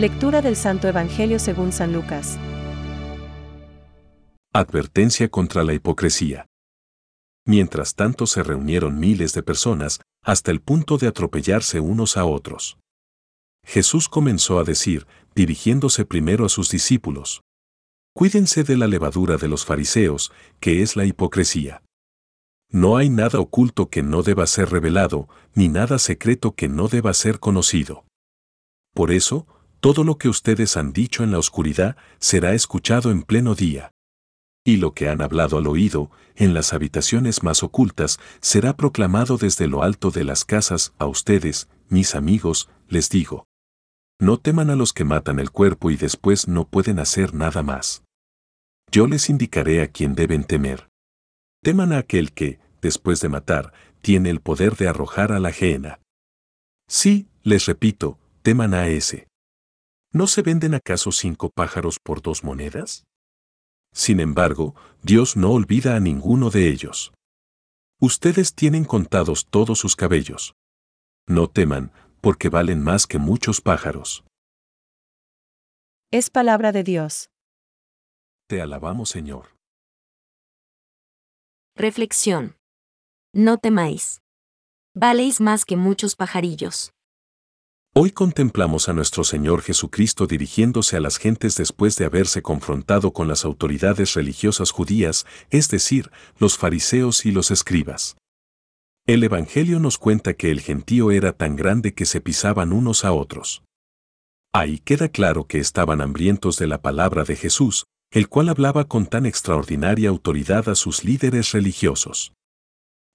Lectura del Santo Evangelio según San Lucas. Advertencia contra la hipocresía. Mientras tanto se reunieron miles de personas, hasta el punto de atropellarse unos a otros. Jesús comenzó a decir, dirigiéndose primero a sus discípulos. Cuídense de la levadura de los fariseos, que es la hipocresía. No hay nada oculto que no deba ser revelado, ni nada secreto que no deba ser conocido. Por eso, todo lo que ustedes han dicho en la oscuridad será escuchado en pleno día. Y lo que han hablado al oído, en las habitaciones más ocultas, será proclamado desde lo alto de las casas a ustedes, mis amigos, les digo. No teman a los que matan el cuerpo y después no pueden hacer nada más. Yo les indicaré a quién deben temer. Teman a aquel que, después de matar, tiene el poder de arrojar a la ajena. Sí, les repito, teman a ese. ¿No se venden acaso cinco pájaros por dos monedas? Sin embargo, Dios no olvida a ninguno de ellos. Ustedes tienen contados todos sus cabellos. No teman, porque valen más que muchos pájaros. Es palabra de Dios. Te alabamos, Señor. Reflexión. No temáis. Valéis más que muchos pajarillos. Hoy contemplamos a nuestro Señor Jesucristo dirigiéndose a las gentes después de haberse confrontado con las autoridades religiosas judías, es decir, los fariseos y los escribas. El Evangelio nos cuenta que el gentío era tan grande que se pisaban unos a otros. Ahí queda claro que estaban hambrientos de la palabra de Jesús, el cual hablaba con tan extraordinaria autoridad a sus líderes religiosos.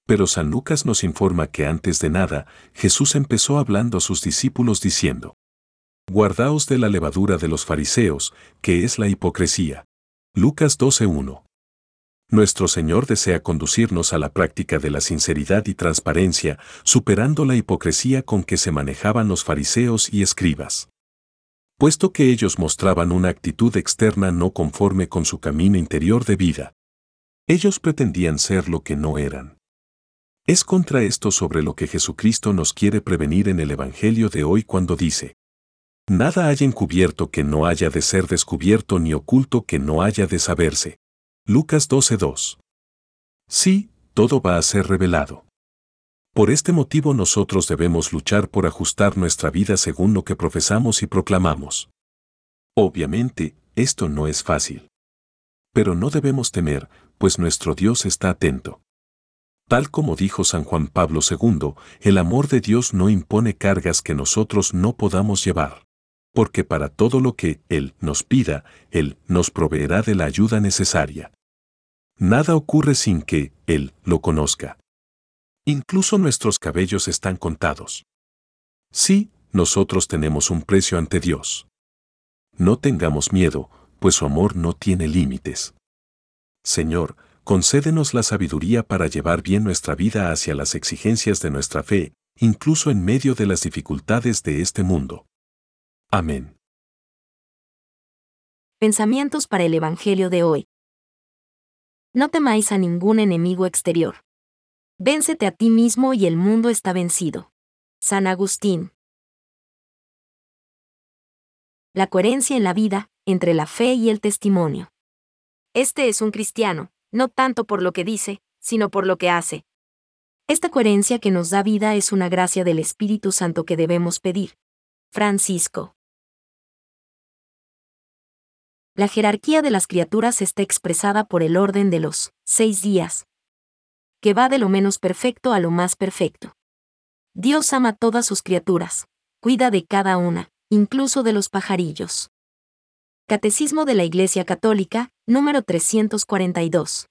Pero San Lucas nos informa que antes de nada, Jesús empezó hablando a sus discípulos diciendo, Guardaos de la levadura de los fariseos, que es la hipocresía. Lucas 12.1. Nuestro Señor desea conducirnos a la práctica de la sinceridad y transparencia, superando la hipocresía con que se manejaban los fariseos y escribas. Puesto que ellos mostraban una actitud externa no conforme con su camino interior de vida. Ellos pretendían ser lo que no eran. Es contra esto sobre lo que Jesucristo nos quiere prevenir en el Evangelio de hoy cuando dice, Nada haya encubierto que no haya de ser descubierto ni oculto que no haya de saberse. Lucas 12:2. Sí, todo va a ser revelado. Por este motivo nosotros debemos luchar por ajustar nuestra vida según lo que profesamos y proclamamos. Obviamente, esto no es fácil. Pero no debemos temer, pues nuestro Dios está atento. Tal como dijo San Juan Pablo II, el amor de Dios no impone cargas que nosotros no podamos llevar. Porque para todo lo que Él nos pida, Él nos proveerá de la ayuda necesaria. Nada ocurre sin que Él lo conozca. Incluso nuestros cabellos están contados. Sí, nosotros tenemos un precio ante Dios. No tengamos miedo, pues su amor no tiene límites. Señor, concédenos la sabiduría para llevar bien nuestra vida hacia las exigencias de nuestra fe, incluso en medio de las dificultades de este mundo. Amén. Pensamientos para el Evangelio de hoy. No temáis a ningún enemigo exterior. Véncete a ti mismo y el mundo está vencido. San Agustín. La coherencia en la vida, entre la fe y el testimonio. Este es un cristiano, no tanto por lo que dice, sino por lo que hace. Esta coherencia que nos da vida es una gracia del Espíritu Santo que debemos pedir. Francisco. La jerarquía de las criaturas está expresada por el orden de los seis días, que va de lo menos perfecto a lo más perfecto. Dios ama a todas sus criaturas, cuida de cada una, incluso de los pajarillos. Catecismo de la Iglesia Católica, número 342.